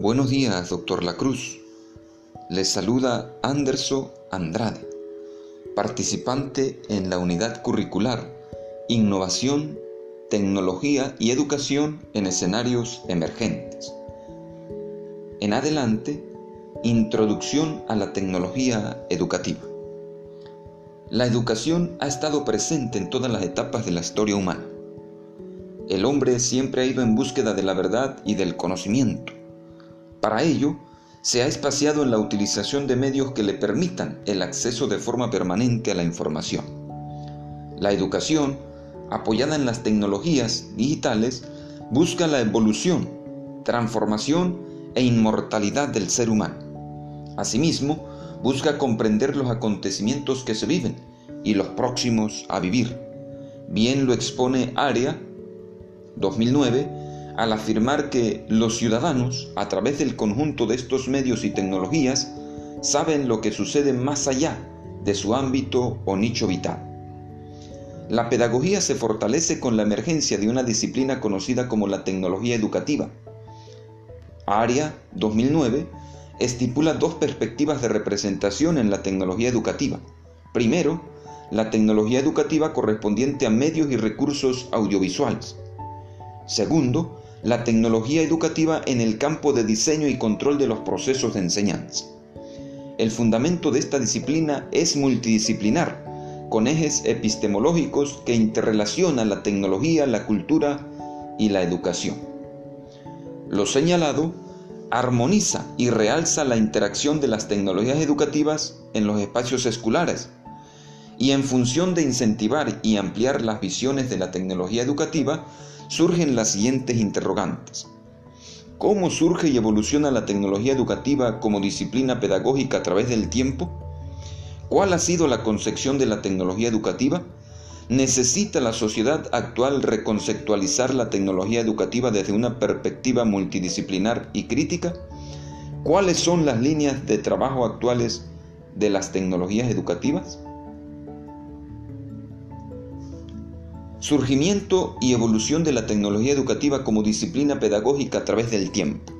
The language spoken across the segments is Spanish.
Buenos días, doctor Lacruz. Les saluda Anderso Andrade, participante en la unidad curricular Innovación, Tecnología y Educación en escenarios emergentes. En adelante, Introducción a la tecnología educativa. La educación ha estado presente en todas las etapas de la historia humana. El hombre siempre ha ido en búsqueda de la verdad y del conocimiento. Para ello, se ha espaciado en la utilización de medios que le permitan el acceso de forma permanente a la información. La educación, apoyada en las tecnologías digitales, busca la evolución, transformación e inmortalidad del ser humano. Asimismo, busca comprender los acontecimientos que se viven y los próximos a vivir. Bien lo expone Aria 2009 al afirmar que los ciudadanos, a través del conjunto de estos medios y tecnologías, saben lo que sucede más allá de su ámbito o nicho vital. La pedagogía se fortalece con la emergencia de una disciplina conocida como la tecnología educativa. ARIA 2009 estipula dos perspectivas de representación en la tecnología educativa. Primero, la tecnología educativa correspondiente a medios y recursos audiovisuales. Segundo, la tecnología educativa en el campo de diseño y control de los procesos de enseñanza. El fundamento de esta disciplina es multidisciplinar, con ejes epistemológicos que interrelacionan la tecnología, la cultura y la educación. Lo señalado armoniza y realza la interacción de las tecnologías educativas en los espacios escolares y en función de incentivar y ampliar las visiones de la tecnología educativa, surgen las siguientes interrogantes. ¿Cómo surge y evoluciona la tecnología educativa como disciplina pedagógica a través del tiempo? ¿Cuál ha sido la concepción de la tecnología educativa? ¿Necesita la sociedad actual reconceptualizar la tecnología educativa desde una perspectiva multidisciplinar y crítica? ¿Cuáles son las líneas de trabajo actuales de las tecnologías educativas? Surgimiento y evolución de la tecnología educativa como disciplina pedagógica a través del tiempo.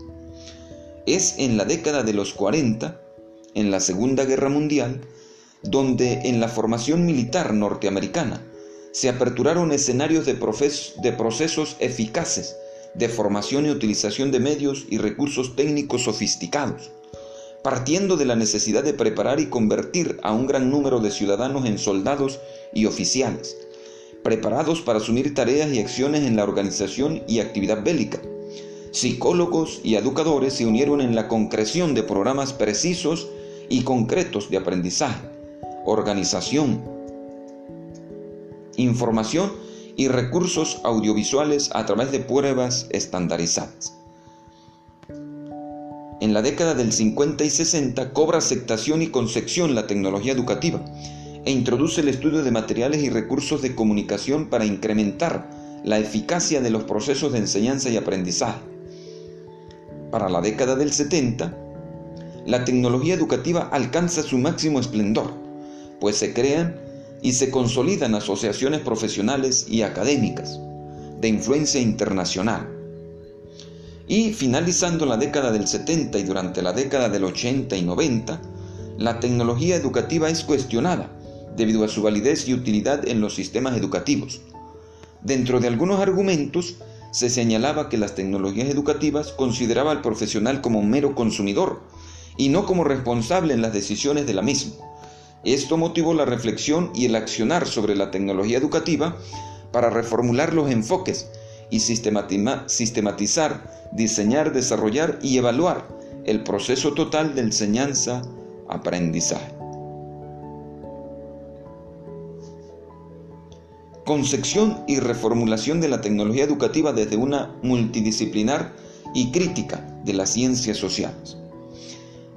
Es en la década de los 40, en la Segunda Guerra Mundial, donde en la formación militar norteamericana se aperturaron escenarios de, de, procesos eficaces de formación y utilización de medios y recursos técnicos sofisticados, partiendo de la necesidad de preparar y convertir a un gran número de ciudadanos en soldados y oficiales, preparados para asumir tareas y acciones en la organización y actividad bélica. Psicólogos y educadores se unieron en la concreción de programas precisos y concretos de aprendizaje, organización, información y recursos audiovisuales a través de pruebas estandarizadas. En la década del 50 y 60 cobra aceptación y concepción la tecnología educativa e introduce el estudio de materiales y recursos de comunicación para incrementar la eficacia de los procesos de enseñanza y aprendizaje. Para la década del 70, la tecnología educativa alcanza su máximo esplendor, pues se crean y se consolidan asociaciones profesionales y académicas de influencia internacional. Y finalizando la década del 70 y durante la década del 80 y 90, la tecnología educativa es cuestionada debido a su validez y utilidad en los sistemas educativos. Dentro de algunos argumentos, se señalaba que las tecnologías educativas consideraba al profesional como un mero consumidor y no como responsable en las decisiones de la misma. Esto motivó la reflexión y el accionar sobre la tecnología educativa para reformular los enfoques y sistematizar, diseñar, desarrollar y evaluar el proceso total de enseñanza-aprendizaje. Concepción y reformulación de la tecnología educativa desde una multidisciplinar y crítica de las ciencias sociales.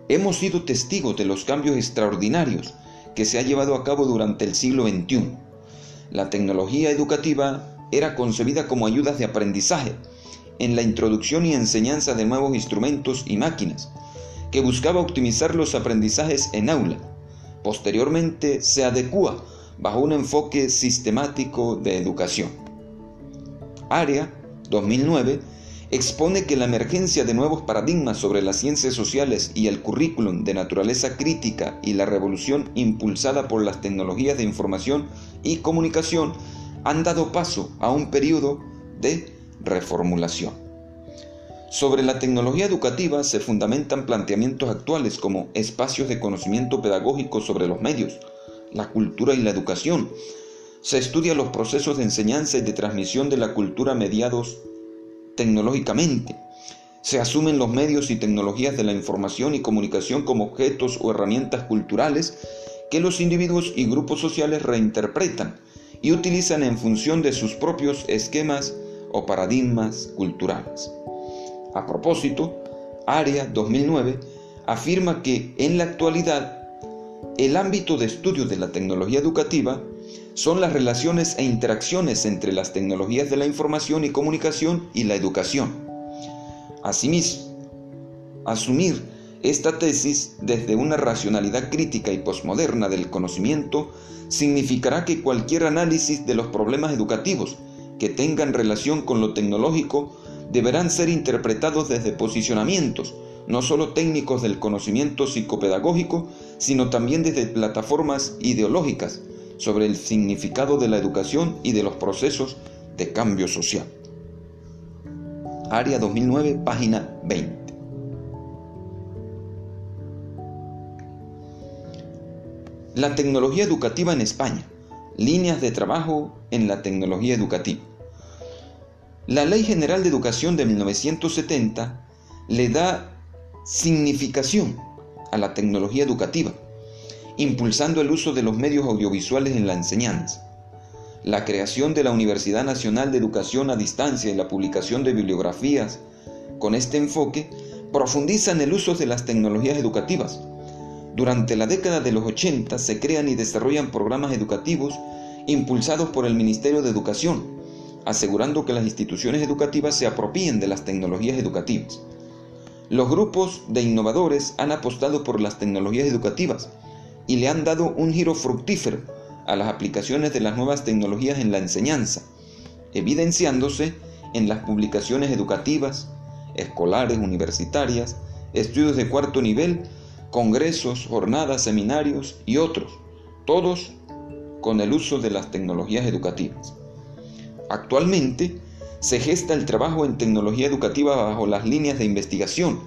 Hemos sido testigos de los cambios extraordinarios que se ha llevado a cabo durante el siglo XXI. La tecnología educativa era concebida como ayudas de aprendizaje en la introducción y enseñanza de nuevos instrumentos y máquinas, que buscaba optimizar los aprendizajes en aula. Posteriormente se adecua bajo un enfoque sistemático de educación. AREA 2009 expone que la emergencia de nuevos paradigmas sobre las ciencias sociales y el currículum de naturaleza crítica y la revolución impulsada por las tecnologías de información y comunicación han dado paso a un periodo de reformulación. Sobre la tecnología educativa se fundamentan planteamientos actuales como espacios de conocimiento pedagógico sobre los medios, la cultura y la educación. Se estudian los procesos de enseñanza y de transmisión de la cultura mediados tecnológicamente. Se asumen los medios y tecnologías de la información y comunicación como objetos o herramientas culturales que los individuos y grupos sociales reinterpretan y utilizan en función de sus propios esquemas o paradigmas culturales. A propósito, AREA 2009 afirma que en la actualidad el ámbito de estudio de la tecnología educativa son las relaciones e interacciones entre las tecnologías de la información y comunicación y la educación. Asimismo, asumir esta tesis desde una racionalidad crítica y posmoderna del conocimiento significará que cualquier análisis de los problemas educativos que tengan relación con lo tecnológico deberán ser interpretados desde posicionamientos, no solo técnicos del conocimiento psicopedagógico, sino también desde plataformas ideológicas sobre el significado de la educación y de los procesos de cambio social. Área 2009, página 20. La tecnología educativa en España. Líneas de trabajo en la tecnología educativa. La Ley General de Educación de 1970 le da significación a la tecnología educativa impulsando el uso de los medios audiovisuales en la enseñanza. La creación de la Universidad Nacional de Educación a Distancia y la publicación de bibliografías con este enfoque profundizan el uso de las tecnologías educativas. Durante la década de los 80 se crean y desarrollan programas educativos impulsados por el Ministerio de Educación, asegurando que las instituciones educativas se apropien de las tecnologías educativas. Los grupos de innovadores han apostado por las tecnologías educativas, y le han dado un giro fructífero a las aplicaciones de las nuevas tecnologías en la enseñanza, evidenciándose en las publicaciones educativas, escolares, universitarias, estudios de cuarto nivel, congresos, jornadas, seminarios y otros, todos con el uso de las tecnologías educativas. Actualmente se gesta el trabajo en tecnología educativa bajo las líneas de investigación,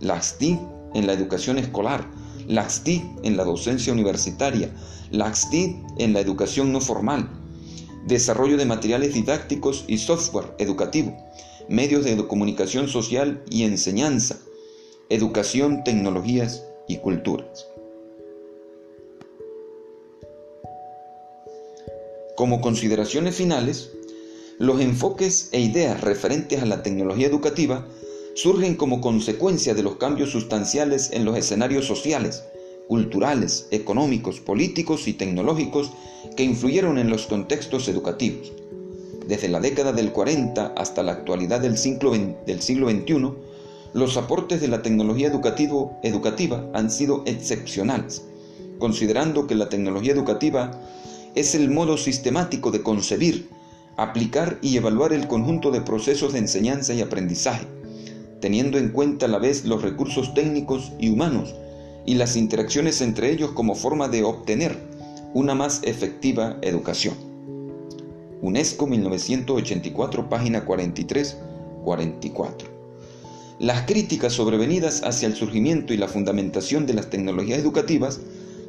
las TIC en la educación escolar, LAXTIC en la docencia universitaria, LAXTIC en la educación no formal, desarrollo de materiales didácticos y software educativo, medios de comunicación social y enseñanza, educación, tecnologías y culturas. Como consideraciones finales, los enfoques e ideas referentes a la tecnología educativa surgen como consecuencia de los cambios sustanciales en los escenarios sociales, culturales, económicos, políticos y tecnológicos que influyeron en los contextos educativos. Desde la década del 40 hasta la actualidad del siglo, XXI, los aportes de la tecnología educativo, educativa han sido excepcionales, considerando que la tecnología educativa es el modo sistemático de concebir, aplicar y evaluar el conjunto de procesos de enseñanza y aprendizaje, teniendo en cuenta a la vez los recursos técnicos y humanos y las interacciones entre ellos como forma de obtener una más efectiva educación. UNESCO 1984, página 43-44. Las críticas sobrevenidas hacia el surgimiento y la fundamentación de las tecnologías educativas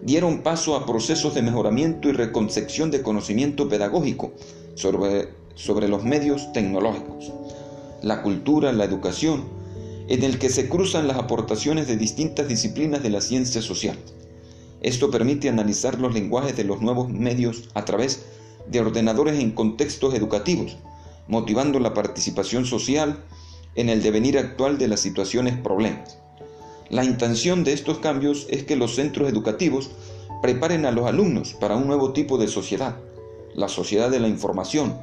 dieron paso a procesos de mejoramiento y reconcepción de conocimiento pedagógico sobre, sobre los medios tecnológicos. La cultura, la educación, en el que se cruzan las aportaciones de distintas disciplinas de la ciencia social. Esto permite analizar los lenguajes de los nuevos medios a través de ordenadores en contextos educativos, motivando la participación social en el devenir actual de las situaciones problemas. La intención de estos cambios es que los centros educativos preparen a los alumnos para un nuevo tipo de sociedad, la sociedad de la información,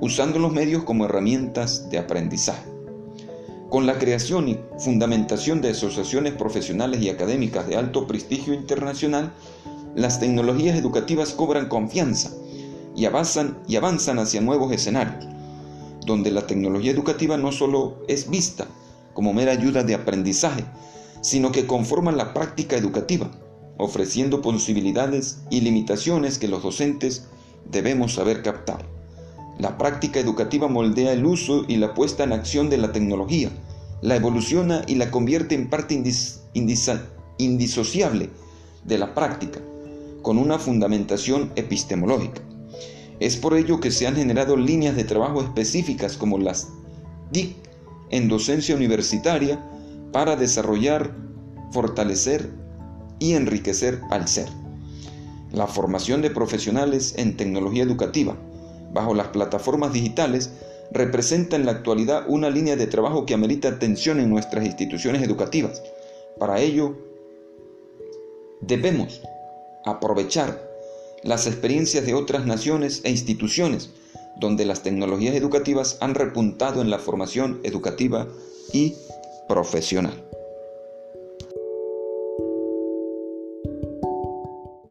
usando los medios como herramientas de aprendizaje. Con la creación y fundamentación de asociaciones profesionales y académicas de alto prestigio internacional, las tecnologías educativas cobran confianza y avanzan, y avanzan hacia nuevos escenarios. donde la tecnología educativa no solo es vista como mera ayuda de aprendizaje, sino que conforma la práctica educativa, ofreciendo posibilidades y limitaciones que los docentes debemos saber captar. La práctica educativa moldea el uso y la puesta en acción de la tecnología, la evoluciona y la convierte en parte indisociable de la práctica, con una fundamentación epistemológica. Es por ello que se han generado líneas de trabajo específicas como las DIC en docencia universitaria para desarrollar, fortalecer y enriquecer al ser. La formación de profesionales en tecnología educativa bajo las plataformas digitales representa en la actualidad una línea de trabajo que amerita atención en nuestras instituciones educativas. Para ello, debemos aprovechar las experiencias de otras naciones e instituciones donde las tecnologías educativas han repuntado en la formación educativa y profesional.